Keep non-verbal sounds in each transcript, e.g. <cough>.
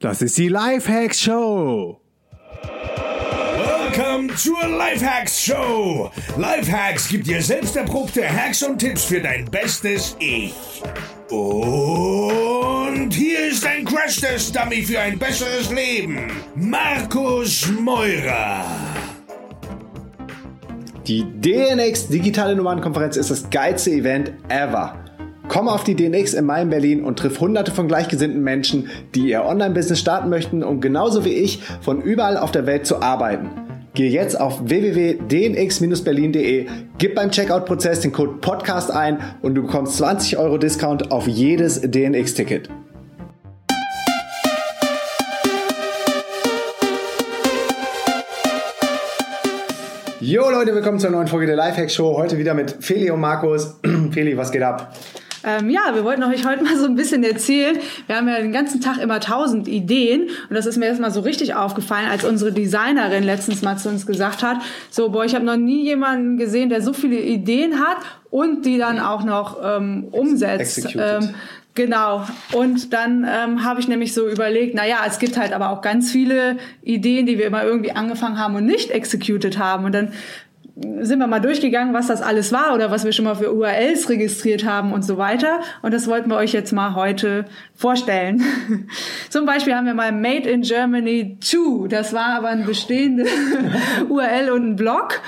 Das ist die Lifehacks Show. Welcome zur Lifehacks Show. Lifehacks gibt dir selbst erprobte Hacks und Tipps für dein bestes Ich. Und hier ist ein Crash-Test-Dummy für ein besseres Leben. Markus Meurer. Die DNX Digitale Nummernkonferenz ist das geilste Event ever. Komm auf die DNX in Mai in Berlin und triff hunderte von gleichgesinnten Menschen, die ihr Online-Business starten möchten, um genauso wie ich von überall auf der Welt zu arbeiten. Geh jetzt auf www.dnx-berlin.de, gib beim Checkout-Prozess den Code PODCAST ein und du bekommst 20 Euro Discount auf jedes DNX-Ticket. Jo Leute, willkommen zur neuen Folge der Lifehack Show. Heute wieder mit Feli und Markus. <clears throat> Feli, was geht ab? Ähm, ja, wir wollten euch heute mal so ein bisschen erzählen. Wir haben ja den ganzen Tag immer tausend Ideen und das ist mir erstmal so richtig aufgefallen, als unsere Designerin letztens mal zu uns gesagt hat, so, boah, ich habe noch nie jemanden gesehen, der so viele Ideen hat und die dann auch noch ähm, umsetzt. Ähm, Genau. Und dann ähm, habe ich nämlich so überlegt, na ja, es gibt halt aber auch ganz viele Ideen, die wir immer irgendwie angefangen haben und nicht executed haben. Und dann sind wir mal durchgegangen, was das alles war oder was wir schon mal für URLs registriert haben und so weiter. Und das wollten wir euch jetzt mal heute vorstellen. <laughs> Zum Beispiel haben wir mal Made in Germany 2. Das war aber ein bestehende <laughs> URL und ein Blog.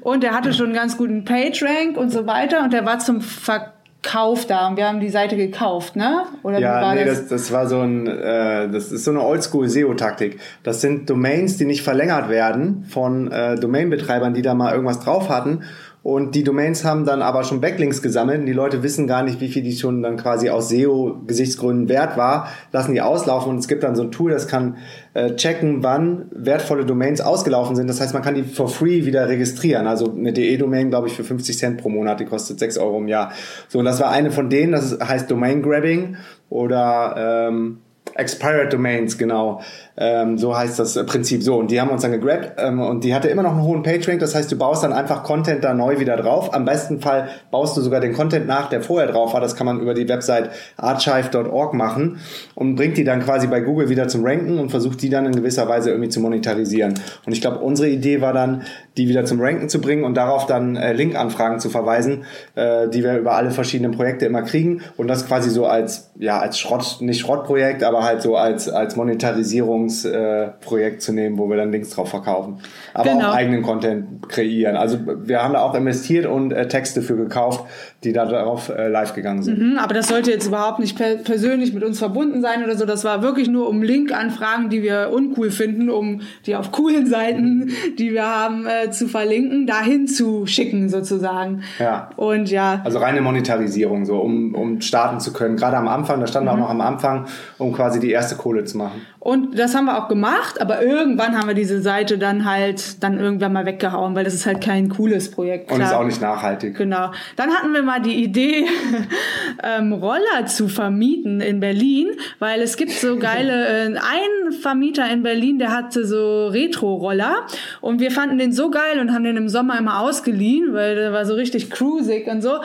Und der hatte schon einen ganz guten PageRank und so weiter. Und der war zum Verkauf Kauf da und wir haben die Seite gekauft, ne? Oder ja, war nee, das? das? Das war so ein, äh, das ist so eine Oldschool-SEO-Taktik. Das sind Domains, die nicht verlängert werden von äh, Domainbetreibern, die da mal irgendwas drauf hatten und die Domains haben dann aber schon Backlinks gesammelt und die Leute wissen gar nicht, wie viel die schon dann quasi aus SEO-Gesichtsgründen wert war, lassen die auslaufen und es gibt dann so ein Tool, das kann äh, checken, wann wertvolle Domains ausgelaufen sind. Das heißt, man kann die for free wieder registrieren. Also eine DE-Domain, glaube ich, für 50 Cent pro Monat, die kostet 6 Euro im Jahr. So, und das war eine von denen, das heißt Domain Grabbing oder ähm, Expired Domains, genau. Ähm, so heißt das Prinzip so. Und die haben uns dann gegrabt ähm, und die hatte immer noch einen hohen PageRank. Das heißt, du baust dann einfach Content da neu wieder drauf. Am besten Fall baust du sogar den Content nach, der vorher drauf war. Das kann man über die Website archive.org machen und bringt die dann quasi bei Google wieder zum Ranken und versucht die dann in gewisser Weise irgendwie zu monetarisieren. Und ich glaube, unsere Idee war dann, die wieder zum Ranken zu bringen und darauf dann äh, Link-Anfragen zu verweisen, äh, die wir über alle verschiedenen Projekte immer kriegen und das quasi so als, ja, als Schrott, nicht Schrottprojekt, aber halt so als, als Monetarisierung Werbungsprojekt äh, zu nehmen, wo wir dann Links drauf verkaufen. Aber genau. auch eigenen Content kreieren. Also wir haben da auch investiert und äh, Texte für gekauft, die da darauf äh, live gegangen sind. Mhm, aber das sollte jetzt überhaupt nicht per persönlich mit uns verbunden sein oder so. Das war wirklich nur um Link-Anfragen, die wir uncool finden, um die auf coolen Seiten, die wir haben, äh, zu verlinken, dahin zu schicken sozusagen. Ja. Und ja. Also reine Monetarisierung, so um, um starten zu können. Gerade am Anfang, da stand mhm. auch noch am Anfang, um quasi die erste Kohle zu machen. Und das haben wir auch gemacht, aber irgendwann haben wir diese Seite dann halt dann irgendwann mal weggehauen, weil das ist halt kein cooles Projekt. Klar. Und ist auch nicht nachhaltig. Genau. Dann hatten wir mal die Idee, <laughs> ähm, Roller zu vermieten in Berlin, weil es gibt so geile, <laughs> äh, ein Vermieter in Berlin, der hatte so Retro-Roller und wir fanden den so geil und haben den im Sommer immer ausgeliehen, weil der war so richtig cruisig und so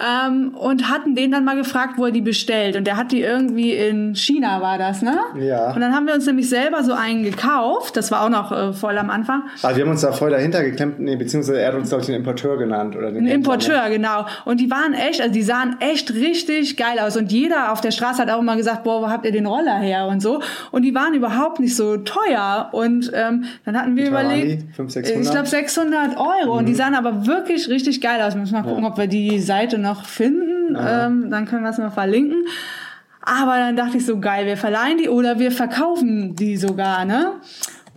ähm, und hatten den dann mal gefragt, wo er die bestellt. Und der hat die irgendwie in China, war das, ne? Ja. Und dann haben wir uns nämlich selber so einen gekauft. Das war auch noch äh, voll am Anfang. Also wir haben uns da voll dahinter geklemmt, nee, beziehungsweise er hat uns, glaube ich, den Importeur genannt. Oder den Ein Importeur, ne? genau. Und die waren echt, also die sahen echt richtig geil aus. Und jeder auf der Straße hat auch immer gesagt, boah, wo habt ihr den Roller her und so. Und die waren überhaupt nicht so teuer. Und ähm, dann hatten wir überlegt, 500, 600? ich glaube 600 Euro. Mhm. Und die sahen aber wirklich richtig geil aus. Wir müssen mal gucken, ja. ob wir die Seite noch noch finden, ähm, dann können wir es mal verlinken. Aber dann dachte ich so, geil, wir verleihen die oder wir verkaufen die sogar, ne?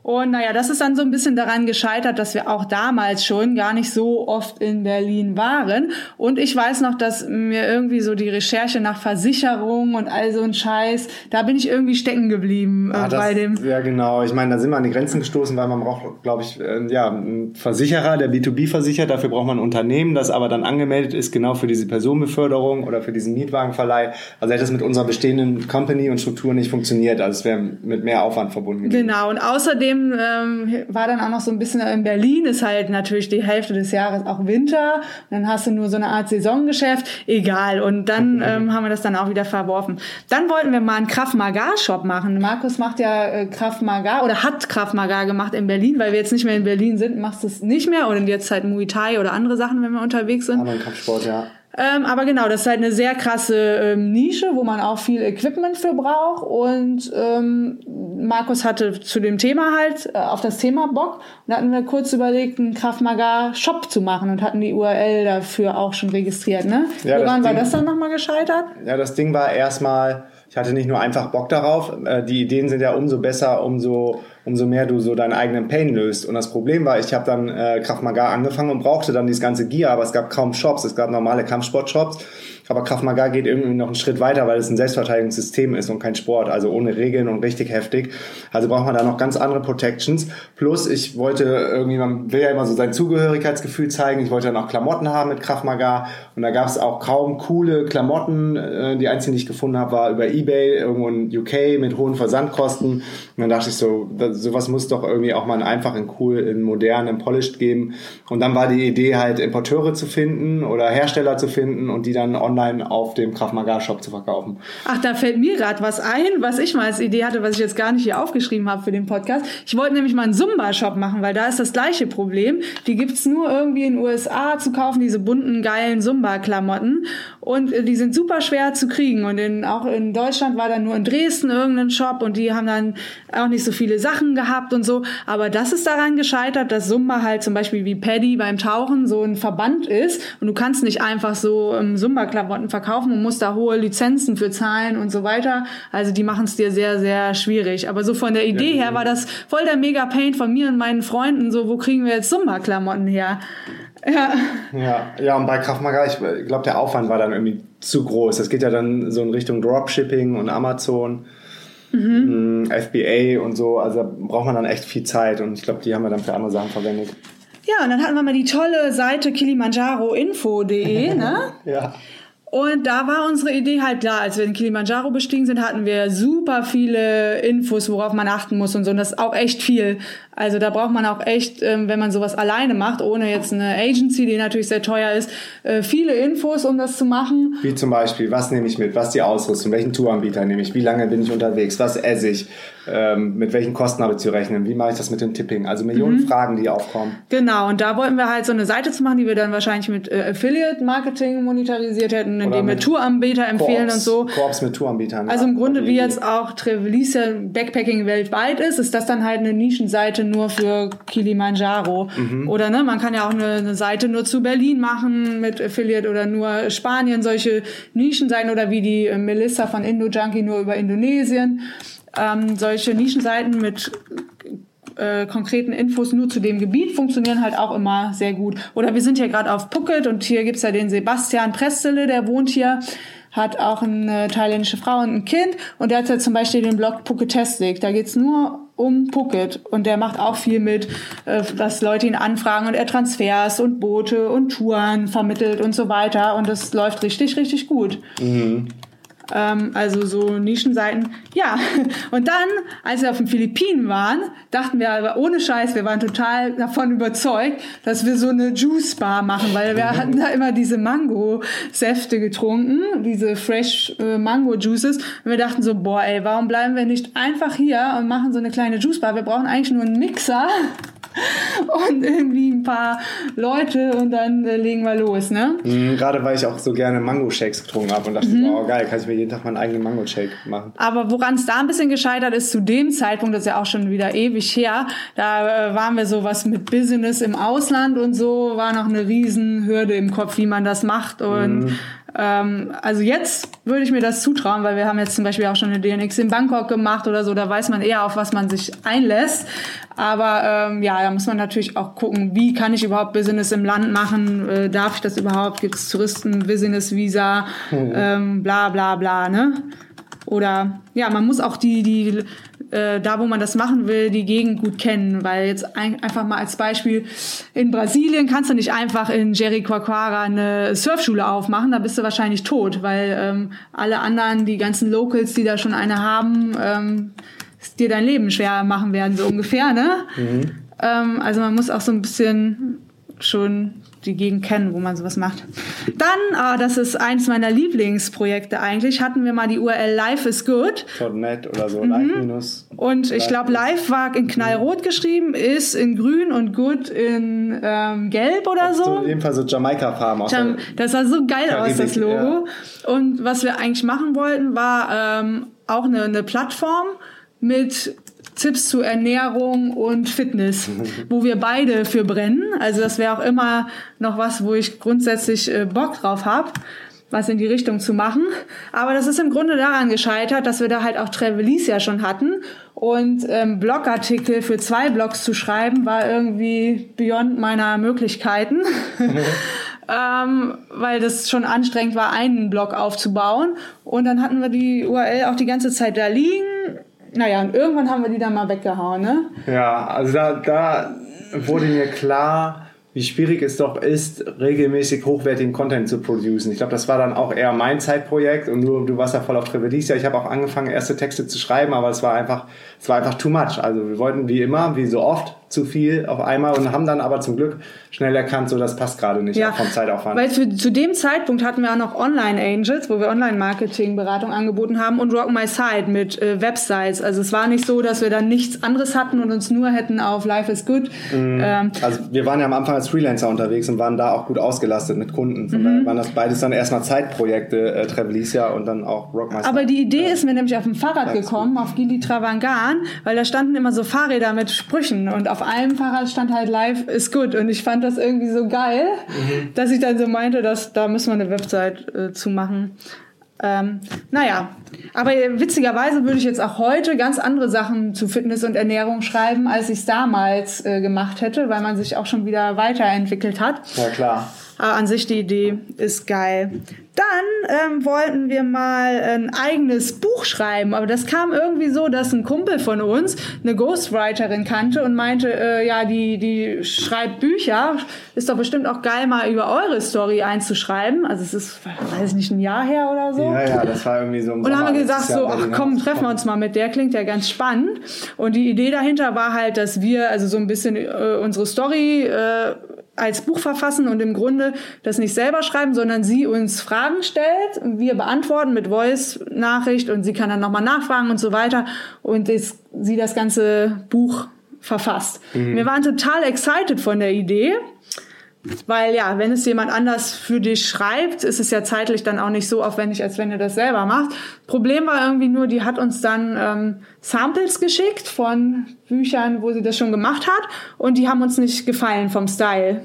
Und naja, das ist dann so ein bisschen daran gescheitert, dass wir auch damals schon gar nicht so oft in Berlin waren. Und ich weiß noch, dass mir irgendwie so die Recherche nach Versicherung und all so ein Scheiß, da bin ich irgendwie stecken geblieben äh, ah, das, bei dem. Ja, genau. Ich meine, da sind wir an die Grenzen gestoßen, weil man braucht, glaube ich, äh, ja, einen Versicherer, der B2B versichert. Dafür braucht man ein Unternehmen, das aber dann angemeldet ist, genau für diese Personenbeförderung oder für diesen Mietwagenverleih. Also hätte es mit unserer bestehenden Company und Struktur nicht funktioniert. Also es wäre mit mehr Aufwand verbunden gewesen. Genau. Und außerdem außerdem ähm, war dann auch noch so ein bisschen in Berlin ist halt natürlich die Hälfte des Jahres auch Winter. Und dann hast du nur so eine Art Saisongeschäft. Egal. Und dann ähm, haben wir das dann auch wieder verworfen. Dann wollten wir mal einen Kraft Maga Shop machen. Markus macht ja äh, Kraft Maga oder hat Kraft Maga gemacht in Berlin, weil wir jetzt nicht mehr in Berlin sind, machst du es nicht mehr oder jetzt halt Muay Thai oder andere Sachen, wenn wir unterwegs sind. Anderen Kampfsport, ja. Ähm, aber genau, das ist halt eine sehr krasse ähm, Nische, wo man auch viel Equipment für braucht. Und ähm, Markus hatte zu dem Thema halt äh, auf das Thema Bock. Und da hatten wir kurz überlegt, einen Kraftmagar Shop zu machen und hatten die URL dafür auch schon registriert. Ne? Ja, das Woran war Ding- das dann nochmal gescheitert? Ja, das Ding war erstmal, ich hatte nicht nur einfach Bock darauf, äh, die Ideen sind ja umso besser, umso, umso mehr du so deinen eigenen Pain löst. Und das Problem war, ich habe dann äh, Krav Maga angefangen und brauchte dann dieses ganze Gear, aber es gab kaum Shops, es gab normale Kampfsport-Shops. Aber Krav Maga geht irgendwie noch einen Schritt weiter, weil es ein Selbstverteidigungssystem ist und kein Sport, also ohne Regeln und richtig heftig. Also braucht man da noch ganz andere Protections. Plus, ich wollte irgendwie, man will ja immer so sein Zugehörigkeitsgefühl zeigen. Ich wollte dann auch Klamotten haben mit Krav Maga und da gab es auch kaum coole Klamotten. Äh, Die einzige, die ich gefunden habe, war über Ebay irgendwo in UK mit hohen Versandkosten. Und dann dachte ich so, sowas muss doch irgendwie auch mal einfach in cool, in modern, in polished geben. Und dann war die Idee halt Importeure zu finden oder Hersteller zu finden und die dann online auf dem Krav Maga Shop zu verkaufen. Ach, da fällt mir gerade was ein, was ich mal als Idee hatte, was ich jetzt gar nicht hier aufgeschrieben habe für den Podcast. Ich wollte nämlich mal einen Zumba-Shop machen, weil da ist das gleiche Problem. Die gibt's nur irgendwie in den USA zu kaufen, diese bunten, geilen Zumba-Klamotten. Und äh, die sind super schwer zu kriegen. Und in, auch in Deutschland war dann nur in Dresden irgendein Shop und die haben dann auch nicht so viele Sachen gehabt und so. Aber das ist daran gescheitert, dass Zumba halt zum Beispiel wie Paddy beim Tauchen so ein Verband ist. Und du kannst nicht einfach so ähm, Zumba-Klamotten verkaufen und musst da hohe Lizenzen für zahlen und so weiter. Also die machen es dir sehr, sehr schwierig. Aber so von der Idee her war das voll der Mega-Pain von mir und meinen Freunden. So, wo kriegen wir jetzt Zumba-Klamotten her? Ja. Ja, ja, und bei Krav Maga, ich glaube, der Aufwand war dann irgendwie zu groß. Das geht ja dann so in Richtung Dropshipping und Amazon, Mhm. mh, FBA und so. Also da braucht man dann echt viel Zeit und ich glaube, die haben wir dann für andere Sachen verwendet. Ja, und dann hatten wir mal die tolle Seite kilimanjaroinfo.de, ne? <laughs> Ja. Und da war unsere Idee halt klar, als wir den Kilimanjaro bestiegen sind, hatten wir super viele Infos, worauf man achten muss und so. Und das ist auch echt viel. Also da braucht man auch echt, ähm, wenn man sowas alleine macht, ohne jetzt eine Agency, die natürlich sehr teuer ist, äh, viele Infos, um das zu machen. Wie zum Beispiel, was nehme ich mit, was die Ausrüstung, welchen Touranbieter nehme ich, wie lange bin ich unterwegs, was esse ich, ähm, mit welchen Kosten habe ich zu rechnen, wie mache ich das mit dem Tipping. Also Millionen Mhm. Fragen, die aufkommen. Genau, und da wollten wir halt so eine Seite zu machen, die wir dann wahrscheinlich mit äh, Affiliate-Marketing monetarisiert hätten, indem wir mit Touranbieter empfehlen Koops, und so. Koops mit Touranbietern. Also ja. im Grunde, wie jetzt auch Trevelise Backpacking weltweit ist, ist das dann halt eine Nischenseite nur für Kilimanjaro. Mhm. Oder ne, man kann ja auch eine, eine Seite nur zu Berlin machen mit Affiliate oder nur Spanien, solche Nischenseiten oder wie die äh, Melissa von Indo Junkie nur über Indonesien. Ähm, solche Nischenseiten mit äh, konkreten Infos nur zu dem Gebiet funktionieren halt auch immer sehr gut. Oder wir sind hier gerade auf Phuket und hier gibt's ja den Sebastian Prestele, der wohnt hier, hat auch eine thailändische Frau und ein Kind und der hat ja zum Beispiel den Blog Phuketastic. Da geht's nur um Phuket und der macht auch viel mit, äh, dass Leute ihn anfragen und er Transfers und Boote und Touren vermittelt und so weiter und das läuft richtig, richtig gut. Ähm, also so Nischenseiten. Ja, <laughs> und dann, als wir auf den Philippinen waren, dachten wir aber ohne Scheiß, wir waren total davon überzeugt, dass wir so eine Juice Bar machen, weil wir hatten da immer diese Mango-Säfte getrunken, diese Fresh äh, Mango Juices. Und wir dachten so, boah, ey, warum bleiben wir nicht einfach hier und machen so eine kleine Juice Bar? Wir brauchen eigentlich nur einen Mixer. Und <laughs> irgendwie ein paar Leute und dann äh, legen wir los, ne? Mhm, Gerade weil ich auch so gerne Mango-Shakes getrunken habe und dachte, Mhm. wow, geil, kann ich mir jeden Tag meinen eigenen Mango-Shake machen. Aber woran es da ein bisschen gescheitert ist, zu dem Zeitpunkt, das ist ja auch schon wieder ewig her, da äh, waren wir sowas mit Business im Ausland und so, war noch eine Riesenhürde im Kopf, wie man das macht. Und ähm, also jetzt würde ich mir das zutrauen, weil wir haben jetzt zum Beispiel auch schon eine DNX in Bangkok gemacht oder so, da weiß man eher, auf was man sich einlässt. Aber ähm, ja, da muss man natürlich auch gucken, wie kann ich überhaupt Business im Land machen? Äh, darf ich das überhaupt? Gibt es Touristen-Business-Visa? Ähm, bla bla bla, ne? Oder ja, man muss auch die, die äh, da wo man das machen will, die Gegend gut kennen, weil jetzt ein, einfach mal als Beispiel in Brasilien kannst du nicht einfach in Jericoacoara eine Surfschule aufmachen, da bist du wahrscheinlich tot, weil ähm, alle anderen, die ganzen Locals, die da schon eine haben, ähm, dir dein Leben schwer machen werden, so ungefähr, ne? Ähm, also man muss auch so ein bisschen schon die Gegend kennen, wo man sowas macht. Dann, ah, das ist eins meiner Lieblingsprojekte eigentlich, hatten wir mal die URL Life is Good. .net oder so, live minus. Und ich glaube, Live war in knallrot geschrieben, ist in grün und Good in ähm, gelb oder so. So, jedenfalls so Jamaika-Farben aus. Jam- Das sah so geil aus, das Karibik, Logo. Und was wir eigentlich machen wollten, war ähm, auch eine, eine Plattform mit Tipps zu Ernährung und Fitness, <laughs> wo wir beide für brennen. Also das wäre auch immer noch was, wo ich grundsätzlich äh, Bock drauf habe was in die Richtung zu machen. Aber das ist im Grunde daran gescheitert, dass wir da halt auch Travelis ja schon hatten. Und ähm, Blogartikel für zwei Blogs zu schreiben, war irgendwie beyond meiner Möglichkeiten. <laughs> <laughs> ähm, weil das schon anstrengend war, einen Blog aufzubauen. Und dann hatten wir die URL auch die ganze Zeit da liegen. Naja, und irgendwann haben wir die dann mal weggehauen, ne? Ja, also da, da wurde mir klar, wie schwierig es doch ist, regelmäßig hochwertigen Content zu produzieren. Ich glaube, das war dann auch eher mein Zeitprojekt und du, du warst ja voll auf Trevelisia. Ich habe auch angefangen, erste Texte zu schreiben, aber es war einfach, es war einfach too much. Also wir wollten wie immer, wie so oft, zu viel auf einmal und haben dann aber zum Glück schnell erkannt, so das passt gerade nicht auch vom Zeitaufwand. Weil für, zu dem Zeitpunkt hatten wir auch noch Online Angels, wo wir Online-Marketing-Beratung angeboten haben und Rock My Site mit äh, Websites. Also es war nicht so, dass wir dann nichts anderes hatten und uns nur hätten auf Life is Good. Ähm, Also wir waren ja am Anfang als Freelancer unterwegs und waren da auch gut ausgelastet mit Kunden. Von Mhm. daher waren das beides dann erstmal Zeitprojekte, äh, Trevelisia und dann auch Rock My aber Site. die Idee ist mir nämlich auf dem Fahrrad Ja, gekommen, auf Gili Travangan, weil da standen immer so Fahrräder mit Sprüchen und auf einem Fahrrad stand halt Life is Good und ich fand das irgendwie so geil, Mhm. dass ich dann so meinte, dass da müssen wir eine Website äh, zu machen. Ähm, naja, aber witzigerweise würde ich jetzt auch heute ganz andere Sachen zu Fitness und Ernährung schreiben, als ich es damals äh, gemacht hätte, weil man sich auch schon wieder weiterentwickelt hat. Ja klar. Aber an sich die Idee ist geil. Dann ähm, wollten wir mal ein eigenes Buch schreiben, aber das kam irgendwie so, dass ein Kumpel von uns eine Ghostwriterin kannte und meinte, äh, ja, die, die schreibt Bücher, ist doch bestimmt auch geil, mal über eure Story einzuschreiben. Also es ist, weiß ich nicht, ein Jahr her oder so. Ja, ja, das war irgendwie so im Und dann haben wir gesagt, so, ach komm, treffen wir uns mal mit der, klingt ja ganz spannend. Und die Idee dahinter war halt, dass wir also so ein bisschen äh, unsere Story äh, als Buch verfassen und im Grunde das nicht selber schreiben, sondern sie uns Fragen stellt, und wir beantworten mit Voice-Nachricht und sie kann dann nochmal nachfragen und so weiter und das, sie das ganze Buch verfasst. Wir waren total excited von der Idee. Weil ja, wenn es jemand anders für dich schreibt, ist es ja zeitlich dann auch nicht so aufwendig, als wenn du das selber machst. Problem war irgendwie nur, die hat uns dann ähm, Samples geschickt von Büchern, wo sie das schon gemacht hat und die haben uns nicht gefallen vom Style.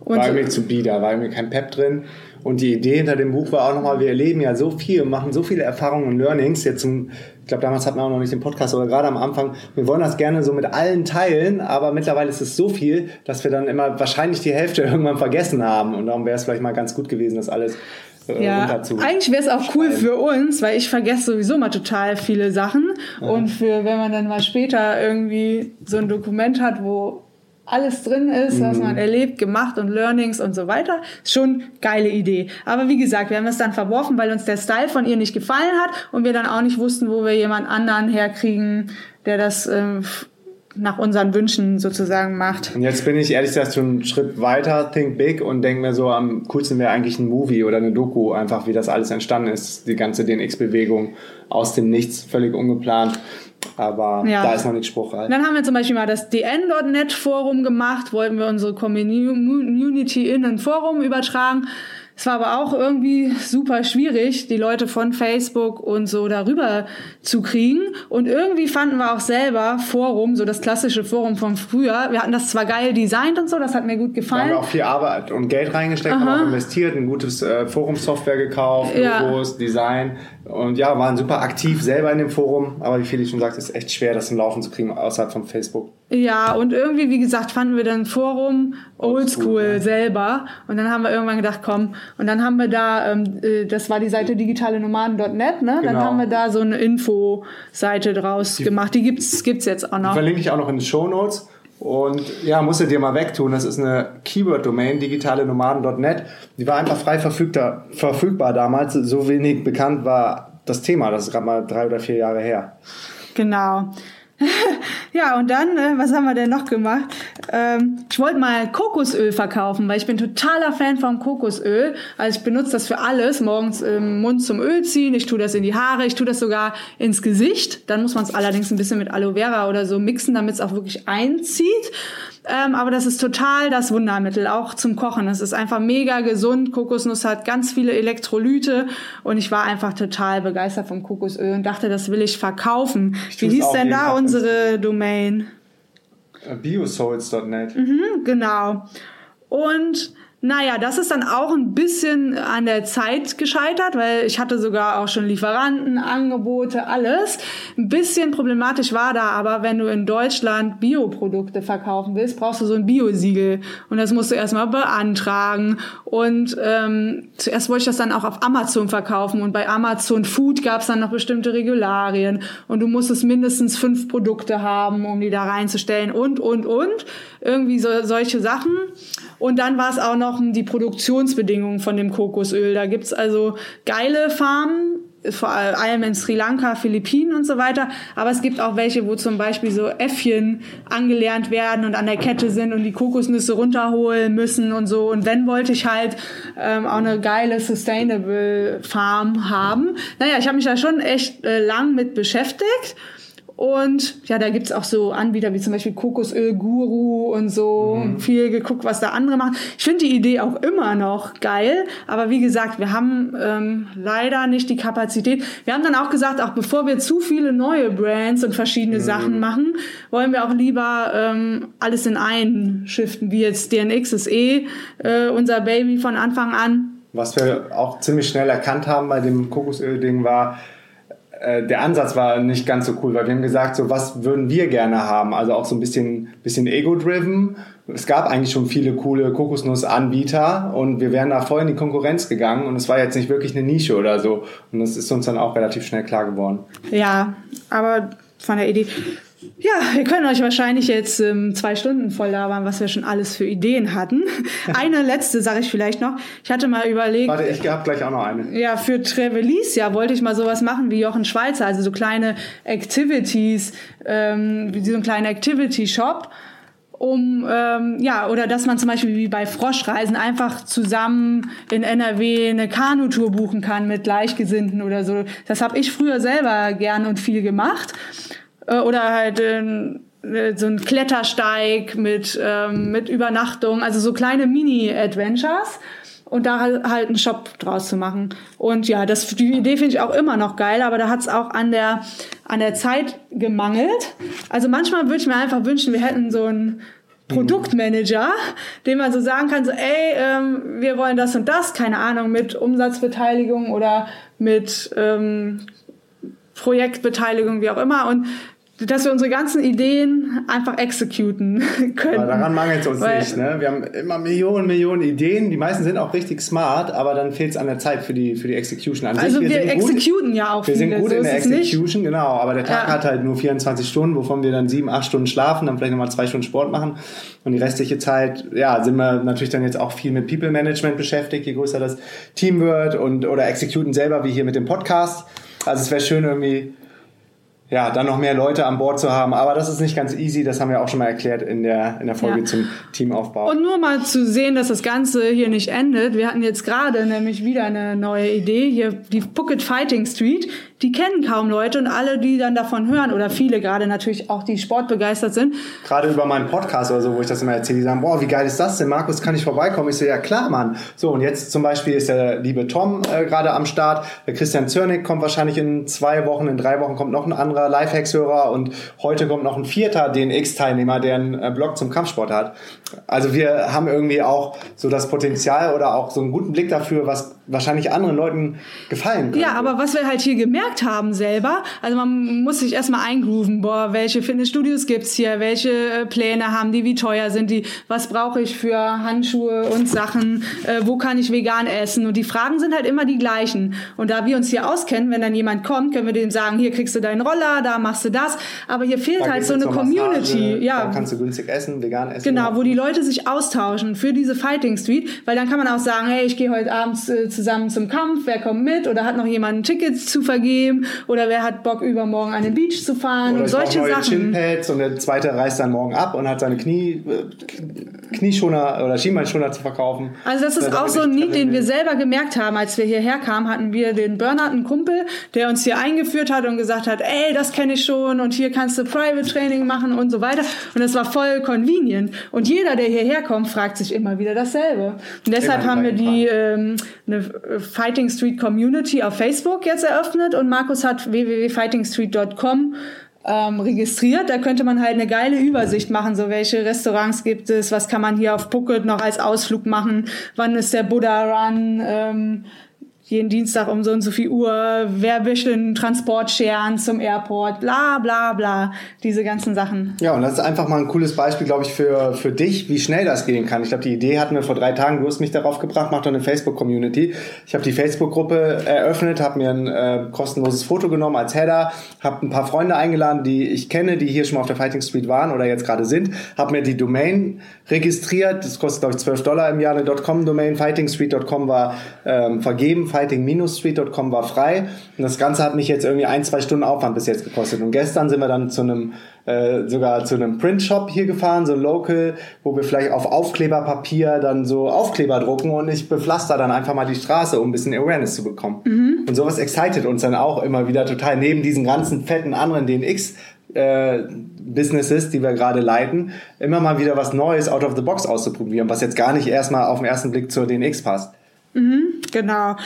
Und war irgendwie zu bieder, war irgendwie kein Pep drin. Und die Idee hinter dem Buch war auch nochmal, wir erleben ja so viel, machen so viele Erfahrungen und Learnings. Jetzt zum, glaube, damals hatten wir auch noch nicht den Podcast, aber gerade am Anfang, wir wollen das gerne so mit allen teilen, aber mittlerweile ist es so viel, dass wir dann immer wahrscheinlich die Hälfte <laughs> irgendwann vergessen haben. Und darum wäre es vielleicht mal ganz gut gewesen, das alles äh, ja, eigentlich wäre es auch cool für uns, weil ich vergesse sowieso mal total viele Sachen. Und für, wenn man dann mal später irgendwie so ein Dokument hat, wo alles drin ist, was man erlebt, gemacht und Learnings und so weiter. Schon geile Idee. Aber wie gesagt, wir haben das dann verworfen, weil uns der Style von ihr nicht gefallen hat und wir dann auch nicht wussten, wo wir jemand anderen herkriegen, der das ähm, nach unseren Wünschen sozusagen macht. Und jetzt bin ich ehrlich gesagt schon einen Schritt weiter, think big und denke mir so, am coolsten wäre eigentlich ein Movie oder eine Doku, einfach wie das alles entstanden ist, die ganze DNX-Bewegung aus dem Nichts, völlig ungeplant. Aber Ja. da ist noch nichts spruchreif. Dann haben wir zum Beispiel mal das DN.net Forum gemacht, wollten wir unsere Community in ein Forum übertragen. Es war aber auch irgendwie super schwierig, die Leute von Facebook und so darüber zu kriegen. Und irgendwie fanden wir auch selber Forum, so das klassische Forum von früher. Wir hatten das zwar geil designt und so, das hat mir gut haben gefallen. wir auch viel Arbeit und Geld reingesteckt, haben auch investiert, ein gutes äh, Forum-Software gekauft, Ja. Logos, Design und ja, waren super aktiv selber in dem Forum. Aber wie Felix schon sagt, ist echt schwer, das zum Laufen zu kriegen außerhalb von Facebook. Ja, und irgendwie, wie gesagt, fanden wir dann Forum oldschool Oldschool, ja. selber. Und dann haben wir irgendwann gedacht, komm, und dann haben wir da, ähm, äh, das war die Seite digitalenomaden.net, ne? Dann Genau. haben wir da so eine Info-Seite draus gemacht. Die gibt's, gibt's jetzt auch noch. Verlinke ich auch noch in den Show Notes. Und ja, musst du dir mal wegtun. Das ist eine Keyword-Domain, digitalenomaden.net. Die war einfach frei verfügbar, verfügbar damals. So wenig bekannt war das Thema. Das ist gerade mal drei oder vier Jahre her. Genau. <laughs> ja, und dann, äh, was haben wir denn noch gemacht? Ähm, ich wollte mal Kokosöl verkaufen, weil ich bin totaler Fan von Kokosöl. Also ich benutze das für alles. Morgens im Mund zum Öl ziehen, ich tue das in die Haare, ich tue das sogar ins Gesicht. Dann muss man es allerdings ein bisschen mit Aloe Vera oder so mixen, damit es auch wirklich einzieht. Ähm, aber das ist total das Wundermittel, auch zum Kochen. Es ist einfach mega gesund. Kokosnuss hat ganz viele Elektrolyte und ich war einfach total begeistert vom Kokosöl und dachte, das will ich verkaufen. Ich Wie hieß denn da unsere Domain? Äh, Biosouls.net. Mhm, genau. Und naja, das ist dann auch ein bisschen an der Zeit gescheitert, weil ich hatte sogar auch schon Lieferanten, Angebote, alles. Ein bisschen problematisch war da aber, wenn du in Deutschland Bioprodukte verkaufen willst, brauchst du so ein Biosiegel. Und das musst du erstmal beantragen. Und ähm, zuerst wollte ich das dann auch auf Amazon verkaufen. Und bei Amazon Food gab es dann noch bestimmte Regularien. Und du musstest mindestens fünf Produkte haben, um die da reinzustellen. Und, und, und. Irgendwie so, solche Sachen. Und dann war es auch noch die Produktionsbedingungen von dem Kokosöl. Da gibt's also geile Farmen, vor allem in Sri Lanka, Philippinen und so weiter. Aber es gibt auch welche, wo zum Beispiel so Äffchen angelernt werden und an der Kette sind und die Kokosnüsse runterholen müssen und so. Und wenn wollte ich halt ähm, auch eine geile Sustainable Farm haben. Naja, ich habe mich da schon echt äh, lang mit beschäftigt. Und ja, da gibt's auch so Anbieter wie zum Beispiel Kokosöl Guru und so. Mhm. Viel geguckt, was da andere machen. Ich finde die Idee auch immer noch geil. Aber wie gesagt, wir haben ähm, leider nicht die Kapazität. Wir haben dann auch gesagt, auch bevor wir zu viele neue Brands und verschiedene Mhm. Sachen machen, wollen wir auch lieber ähm, alles in einen shiften. Wie jetzt DNX ist eh äh, unser Baby von Anfang an. Was wir auch ziemlich schnell erkannt haben bei dem Kokosöl-Ding war, äh, der Ansatz war nicht ganz so cool, weil wir haben gesagt, so was würden wir gerne haben, also auch so ein bisschen, bisschen ego-driven. Es gab eigentlich schon viele coole Kokosnuss-Anbieter und wir wären da voll in die Konkurrenz gegangen und es war jetzt nicht wirklich eine Nische oder so. Und das ist uns dann auch relativ schnell klar geworden. Ja, aber von der Idee. Ja, wir können euch wahrscheinlich jetzt ähm, zwei Stunden voll labern, was wir schon alles für Ideen hatten. <laughs> Eine letzte sage ich vielleicht noch. Ich hatte mal überlegt, Warte, ich hab gleich auch noch eine. ja, für Trevelisia wollte ich mal sowas machen wie Jochen Schweizer, also so kleine Activities, ähm, wie so ein kleiner Activity-Shop. Um, ähm, ja, oder dass man zum Beispiel wie bei Froschreisen einfach zusammen in NRW eine Kanutour buchen kann mit Gleichgesinnten oder so. Das habe ich früher selber gern und viel gemacht. Äh, oder halt ähm, äh, so ein Klettersteig mit, ähm, mit Übernachtung, also so kleine Mini-Adventures und da halt einen Shop draus zu machen. Und ja, das, die Idee finde ich auch immer noch geil, aber da hat es auch an der, an der Zeit gemangelt. Also manchmal würde ich mir einfach wünschen, wir hätten so einen Produktmanager, dem man so sagen kann, so, ey, ähm, wir wollen das und das, keine Ahnung, mit Umsatzbeteiligung oder mit ähm, Projektbeteiligung, wie auch immer. Und dass wir unsere ganzen Ideen einfach exekuten <laughs> können. Aber daran mangelt es uns Weil- nicht. Ne? Wir haben immer Millionen, Millionen Ideen. Die meisten sind auch richtig smart, aber dann fehlt es an der Zeit für die, für die Execution an Also sich. wir gut- exekuten ja auch Wir sind gut so in der. Execution, genau. Aber der Tag Ja. hat halt nur 24 Stunden, wovon wir dann sieben, acht Stunden schlafen, dann vielleicht nochmal zwei Stunden Sport machen. Und die restliche Zeit, ja, sind wir natürlich dann jetzt auch viel mit People Management beschäftigt, je größer das Team wird und oder executen selber, wie hier mit dem Podcast. Also es wäre schön irgendwie ja, dann noch mehr Leute an Bord zu haben. Aber das ist nicht ganz easy, das haben wir auch schon mal erklärt in der, in der Folge Ja. zum Teamaufbau. Und nur mal zu sehen, dass das Ganze hier nicht endet. Wir hatten jetzt gerade nämlich wieder eine neue Idee. Hier die Phuket Fighting Street. Die kennen kaum Leute und alle, die dann davon hören, oder viele gerade natürlich auch, die sportbegeistert sind, Gerade über meinen Podcast oder so, wo ich das immer erzähle, die sagen, boah, wie geil ist das denn, Markus, kann ich vorbeikommen? Ich so, ja klar, Mann. So, und jetzt zum Beispiel ist der liebe Tom äh, gerade am Start. Der Christian Zörnig kommt wahrscheinlich in zwei Wochen, in drei Wochen kommt noch ein anderer Lifehacks-Hörer und heute kommt noch ein vierter DNX-Teilnehmer, der einen äh, Blog zum Kampfsport hat. Also wir haben irgendwie auch so das Potenzial oder auch so einen guten Blick dafür, was wahrscheinlich anderen Leuten gefallen könnte. Ja, aber was wir halt hier gemerkt haben selber, also man muss sich erstmal eingrooven, boah, welche Fitnessstudios gibt's hier, welche äh, Pläne haben die, wie teuer sind die, was brauche ich für Handschuhe und Sachen, äh, wo kann ich vegan essen? Und die Fragen sind halt immer die gleichen. Und da wir uns hier auskennen, wenn dann jemand kommt, können wir dem sagen, hier kriegst du deinen Roller, da machst du das, aber hier fehlt Da halt so eine Community, Massage, ja. Da kannst du günstig essen, vegan essen. Genau, wo die Leute sich austauschen für diese Fighting Street, weil dann kann man auch sagen, hey, ich gehe heute Abend äh, zusammen zum Kampf, wer kommt mit? Oder hat noch jemand ein Ticket zu vergeben bequem oder wer hat Bock übermorgen an den Beach zu fahren Oder und solche Sachen. Chin-Pads und der zweite reißt dann morgen ab und hat seine Knie, äh, Knieschoner oder Schienbeinschoner zu verkaufen. Also das ist auch so ein Need, den wir selber gemerkt haben, als wir hierher kamen, hatten wir den Bernhard, einen Kumpel, der uns hier eingeführt hat und gesagt hat, ey, das kenne ich schon und hier kannst du Private Training machen und so weiter. Und das war voll convenient. Und jeder, der hierher kommt, fragt sich immer wieder dasselbe. Und deshalb haben wir die die ähm, eine Fighting Street Community auf Facebook jetzt eröffnet und Markus hat www.fightingstreet.com ähm, registriert. Da könnte man halt eine geile Übersicht machen, so welche Restaurants gibt es, was kann man hier auf Phuket noch als Ausflug machen, wann ist der Buddha Run, ähm, jeden Dienstag um so und so viel Uhr, wer einen Transport zum Airport, bla bla bla, diese ganzen Sachen. Ja, und das ist einfach mal ein cooles Beispiel, glaube ich, für, für dich, wie schnell das gehen kann. Ich glaube, die Idee hatten wir vor drei Tagen. Du hast mich darauf gebracht, mach doch eine Facebook-Community. Ich habe die Facebook-Gruppe eröffnet, habe mir ein äh, kostenloses Foto genommen als Header, habe ein paar Freunde eingeladen, die ich kenne, die hier schon mal auf der Fighting Street waren oder jetzt gerade sind, habe mir die Domain registriert. Das kostet, glaube ich, 12 Dollar im Jahr eine .com-Domain. Fightingstreet.com war ähm, vergeben, fighting-street.com war frei. Und das Ganze hat mich jetzt irgendwie ein, zwei Stunden Aufwand bis jetzt gekostet. Und gestern sind wir dann zu einem äh, sogar zu einem Printshop hier gefahren, so ein Local, wo wir vielleicht auf Aufkleberpapier dann so Aufkleber drucken und ich bepflaster dann einfach mal die Straße, um ein bisschen Awareness zu bekommen. Und sowas excited uns dann auch immer wieder total, neben diesen ganzen fetten anderen DNX äh, Businesses, die wir gerade leiten, immer mal wieder was Neues out of the box auszuprobieren, was jetzt gar nicht erstmal auf den ersten Blick zur DNX passt. Genau.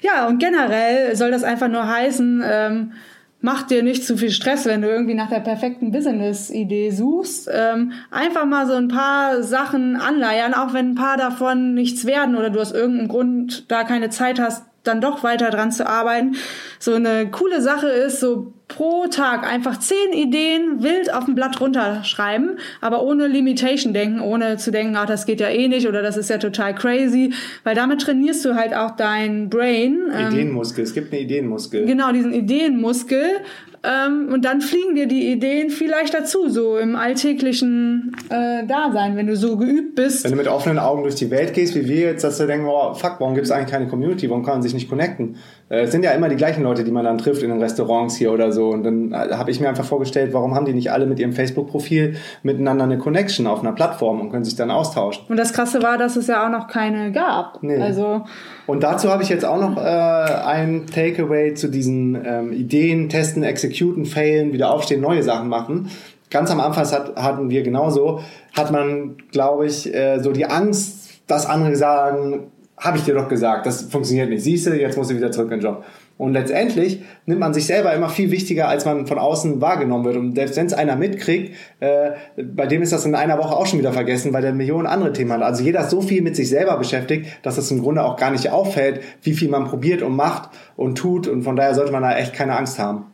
Ja, und generell soll das einfach nur heißen, ähm, mach dir nicht zu viel Stress, wenn du irgendwie nach der perfekten Business-Idee suchst. Ähm, einfach mal so ein paar Sachen anleiern, auch wenn ein paar davon nichts werden oder du aus irgendeinem Grund da keine Zeit hast, dann doch weiter dran zu arbeiten. So eine coole Sache ist, so pro Tag einfach zehn Ideen wild auf ein Blatt runterschreiben, aber ohne Limitation denken, ohne zu denken, ach, das geht ja eh nicht oder das ist ja total crazy, weil damit trainierst du halt auch dein Brain. ähm, Ideenmuskel, es gibt einen Ideenmuskel. Genau, diesen Ideenmuskel. Ähm, und dann fliegen dir die Ideen viel leichter zu, so im alltäglichen äh, Dasein, wenn du so geübt bist. Wenn du mit offenen Augen durch die Welt gehst, wie wir jetzt, dass du denkst, oh, fuck, warum gibt es eigentlich keine Community? Warum kann man sich nicht connecten? Äh, Es sind ja immer die gleichen Leute, die man dann trifft in den Restaurants hier oder so. Und dann äh, habe ich mir einfach vorgestellt, warum haben die nicht alle mit ihrem Facebook-Profil miteinander eine Connection auf einer Plattform und können sich dann austauschen? Und das Krasse war, dass es ja auch noch keine gab. Nee. Also Und dazu habe ich jetzt auch noch äh, ein Takeaway zu diesen ähm, Ideen, testen, executen, failen, wieder aufstehen, neue Sachen machen. Ganz am Anfang hat, hatten wir genauso, hat man, glaube ich, äh, so die Angst, dass andere sagen, habe ich dir doch gesagt, das funktioniert nicht. Siehst du, jetzt musst du wieder zurück in den Job. Und letztendlich nimmt man sich selber immer viel wichtiger, als man von außen wahrgenommen wird. Und selbst wenn es einer mitkriegt, äh, bei dem ist das in einer Woche auch schon wieder vergessen, weil der Millionen andere Themen hat. Also jeder ist so viel mit sich selber beschäftigt, dass es im Grunde auch gar nicht auffällt, wie viel man probiert und macht und tut. Und von daher sollte man da echt keine Angst haben.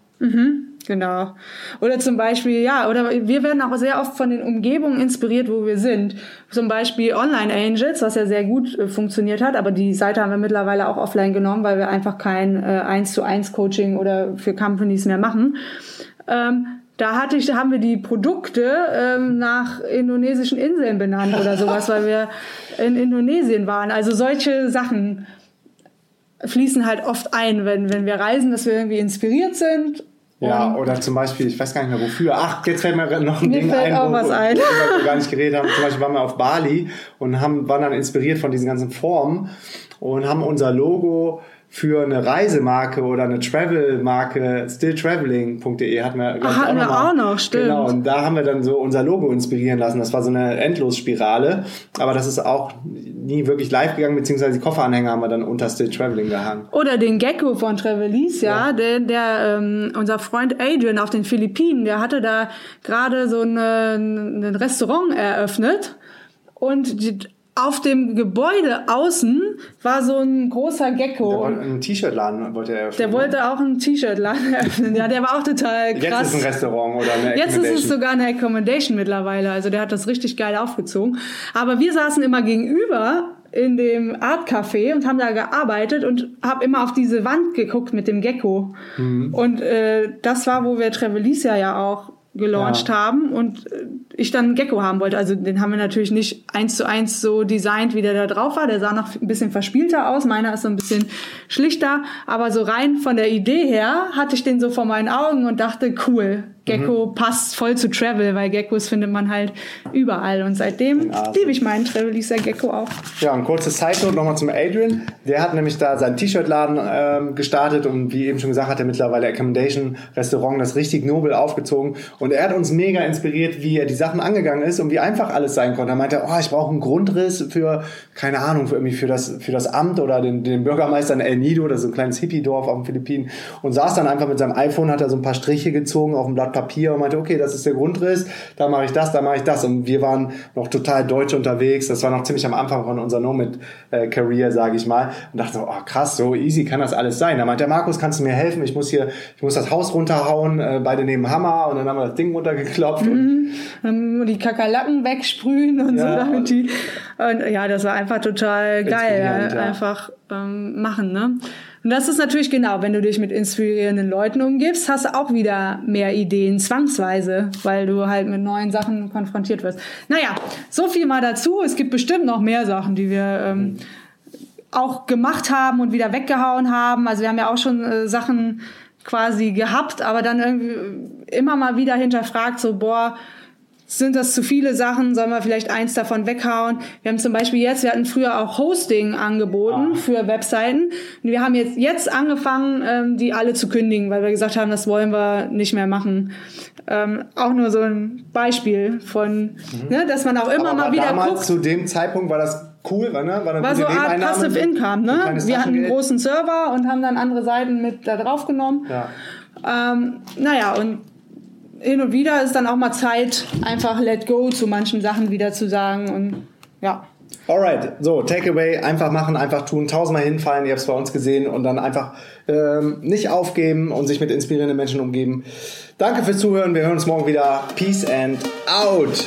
Genau. Oder zum Beispiel, ja, oder wir werden auch sehr oft von den Umgebungen inspiriert, wo wir sind. Zum Beispiel Online Angels, was ja sehr gut äh, funktioniert hat, aber die Seite haben wir mittlerweile auch offline genommen, weil wir einfach kein äh, 1 zu 1 Coaching oder für Companies mehr machen. Ähm, da hatte ich, da haben wir die Produkte ähm, nach indonesischen Inseln benannt oder sowas, weil wir in Indonesien waren. Also solche Sachen fließen halt oft ein, wenn, wenn wir reisen, dass wir irgendwie inspiriert sind Ja, oder zum Beispiel, ich weiß gar nicht mehr wofür. Ach, jetzt fällt mir noch ein Mir Ding fällt ein, auch wo, was ein. wir gar nicht geredet haben. Zum Beispiel waren wir auf Bali und haben, waren dann inspiriert von diesen ganzen Formen und haben unser Logo für eine Reisemarke oder eine Travel-Marke, stilltraveling.de hatten wir, Ach, hatten wir auch noch, stimmt. Genau, und da haben wir dann so unser Logo inspirieren lassen. Das war so eine Endlosspirale, aber das ist auch nie wirklich live gegangen, beziehungsweise die Kofferanhänger haben wir dann unter Still Traveling gehangen. Oder den Gecko von Trevelise, ja, Ja. der, der ähm, unser Freund Adrian auf den Philippinen, der hatte da gerade so eine, ein Restaurant eröffnet und die, auf dem Gebäude außen war so ein großer Gecko. Der wollte einen T-Shirt-Laden wollte er der wollte auch ein T-Shirt-Laden <laughs> eröffnen. Ja, der war auch total Jetzt krass. ist ein Restaurant oder eine Jetzt ist es sogar eine Accommodation mittlerweile. Also der hat das richtig geil aufgezogen. Aber wir saßen immer gegenüber in dem Art Café und haben da gearbeitet und habe immer auf diese Wand geguckt mit dem Gecko. Mhm. Und äh, das war, wo wir Trevelicia ja auch gelauncht ja. haben und äh, ich dann einen Gecko haben wollte. Also den haben wir natürlich nicht eins zu eins so designt, wie der da drauf war. Der sah noch ein bisschen verspielter aus. Meiner ist so ein bisschen schlichter. Aber so rein von der Idee her hatte ich den so vor meinen Augen und dachte, cool, Gecko mhm. passt voll zu Travel, weil Geckos findet man halt überall. Und seitdem liebe ich meinen Travel-Lisa Gecko auch. Ja, ein kurzes Side-Note nochmal zum Adrian. Der hat nämlich da seinen T-Shirt-Laden ähm, gestartet und wie eben schon gesagt, hat er mittlerweile Accommodation-Restaurant, das richtig nobel aufgezogen. Und er hat uns mega inspiriert, wie er die Sachen angegangen ist und wie einfach alles sein konnte. Er meinte, oh, ich brauche einen Grundriss für, keine Ahnung, für, irgendwie für, das, für das Amt oder den, den Bürgermeister in El Nido, das ist so ein kleines Hippie-Dorf auf den Philippinen. Und saß dann einfach mit seinem iPhone, hat er so ein paar Striche gezogen auf dem Blatt Papier und meinte, okay, das ist der Grundriss, da mache ich das, da mache ich das. Und wir waren noch total deutsch unterwegs. Das war noch ziemlich am Anfang von unserer Nomad-Career, sage ich mal. Und dachte so, oh krass, so easy kann das alles sein. Da meinte der Markus, kannst du mir helfen? Ich muss hier, ich muss das Haus runterhauen. Äh, beide nehmen Hammer und dann haben wir das Ding runtergeklopft. Mhm. Und die Kakerlaken wegsprühen und ja. so damit die. Und ja, das war einfach total geil. Ja. Einfach ähm, machen, ne? Und das ist natürlich genau, wenn du dich mit inspirierenden Leuten umgibst, hast du auch wieder mehr Ideen, zwangsweise, weil du halt mit neuen Sachen konfrontiert wirst. Naja, so viel mal dazu. Es gibt bestimmt noch mehr Sachen, die wir ähm, auch gemacht haben und wieder weggehauen haben. Also wir haben ja auch schon äh, Sachen quasi gehabt, aber dann irgendwie immer mal wieder hinterfragt, so, boah, sind das zu viele Sachen, sollen wir vielleicht eins davon weghauen. Wir haben zum Beispiel jetzt, wir hatten früher auch Hosting angeboten ah. für Webseiten. Und wir haben jetzt, jetzt angefangen, ähm, die alle zu kündigen, weil wir gesagt haben, das wollen wir nicht mehr machen. Ähm, auch nur so ein Beispiel von, mhm. ne, dass man auch immer Aber mal wieder damals guckt. zu dem Zeitpunkt war das cool, war, ne? war, eine war so eine Art Passive Income, ne? Wir hatten einen großen Server und haben dann andere Seiten mit da drauf genommen. Ja. Ähm, naja, und hin und wieder ist dann auch mal Zeit, einfach let go zu manchen Sachen wieder zu sagen und ja. Alright, so, Takeaway, einfach machen, einfach tun, tausendmal hinfallen, ihr habt es bei uns gesehen und dann einfach ähm, nicht aufgeben und sich mit inspirierenden Menschen umgeben. Danke fürs Zuhören, wir hören uns morgen wieder. Peace and out!